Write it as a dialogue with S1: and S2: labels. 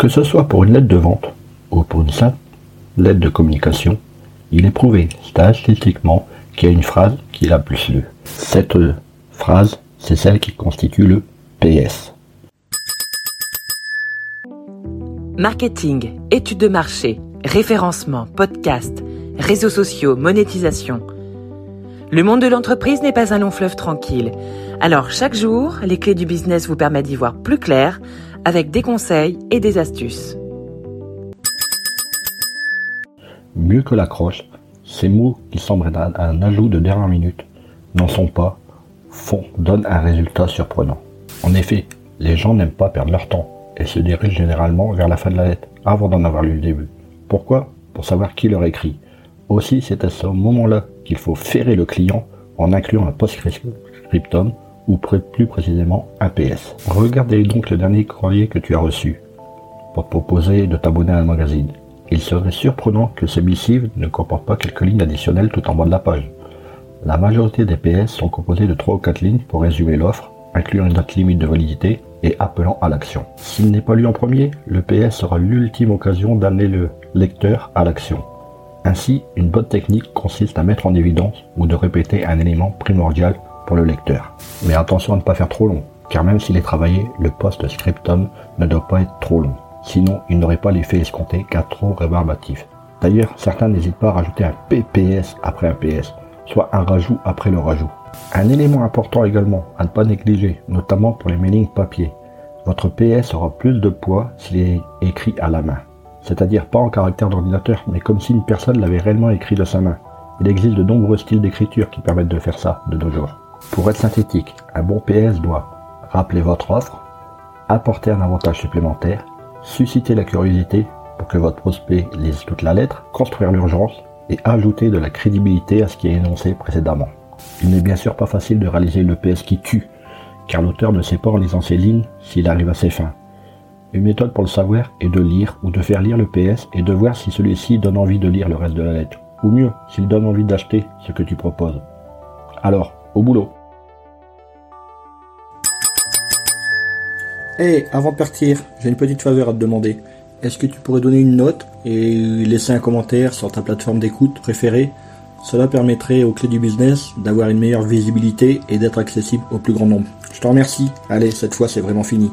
S1: Que ce soit pour une lettre de vente ou pour une simple lettre de communication, il est prouvé statistiquement qu'il y a une phrase qui la plus lue. Cette phrase, c'est celle qui constitue le PS.
S2: Marketing, études de marché, référencement, podcast, réseaux sociaux, monétisation. Le monde de l'entreprise n'est pas un long fleuve tranquille. Alors chaque jour, les clés du business vous permettent d'y voir plus clair avec des conseils et des astuces.
S1: Mieux que l'accroche, ces mots qui semblent un ajout de dernière minute n'en sont pas, font, donnent un résultat surprenant. En effet, les gens n'aiment pas perdre leur temps et se dirigent généralement vers la fin de la lettre avant d'en avoir lu le début. Pourquoi? Pour savoir qui leur écrit. Aussi, c'est à ce moment-là qu'il faut ferrer le client en incluant un post-scriptum ou plus précisément un PS. Regardez donc le dernier courrier que tu as reçu pour te proposer de t'abonner à un magazine. Il serait surprenant que ce missive ne comporte pas quelques lignes additionnelles tout en bas de la page. La majorité des PS sont composées de 3 ou 4 lignes pour résumer l'offre, incluant une date limite de validité et appelant à l'action. S'il n'est pas lu en premier, le PS sera l'ultime occasion d'amener le lecteur à l'action. Ainsi, une bonne technique consiste à mettre en évidence ou de répéter un élément primordial le lecteur. Mais attention à ne pas faire trop long, car même s'il est travaillé, le post-scriptum ne doit pas être trop long. Sinon, il n'aurait pas l'effet escompté car trop rébarbatif. D'ailleurs, certains n'hésitent pas à rajouter un PPS après un PS, soit un rajout après le rajout. Un élément important également à ne pas négliger, notamment pour les mailings papier. Votre PS aura plus de poids s'il est écrit à la main. C'est-à-dire pas en caractère d'ordinateur, mais comme si une personne l'avait réellement écrit de sa main. Il existe de nombreux styles d'écriture qui permettent de faire ça de nos jours. Pour être synthétique, un bon PS doit rappeler votre offre, apporter un avantage supplémentaire, susciter la curiosité pour que votre prospect lise toute la lettre, construire l'urgence et ajouter de la crédibilité à ce qui est énoncé précédemment. Il n'est bien sûr pas facile de réaliser le PS qui tue, car l'auteur ne sait pas en lisant ses lignes s'il arrive à ses fins. Une méthode pour le savoir est de lire ou de faire lire le PS et de voir si celui-ci donne envie de lire le reste de la lettre, ou mieux, s'il donne envie d'acheter ce que tu proposes. Alors, au boulot
S3: Hé, avant de partir, j'ai une petite faveur à te demander. Est-ce que tu pourrais donner une note et laisser un commentaire sur ta plateforme d'écoute préférée? Cela permettrait aux clés du business d'avoir une meilleure visibilité et d'être accessible au plus grand nombre. Je te remercie. Allez, cette fois c'est vraiment fini.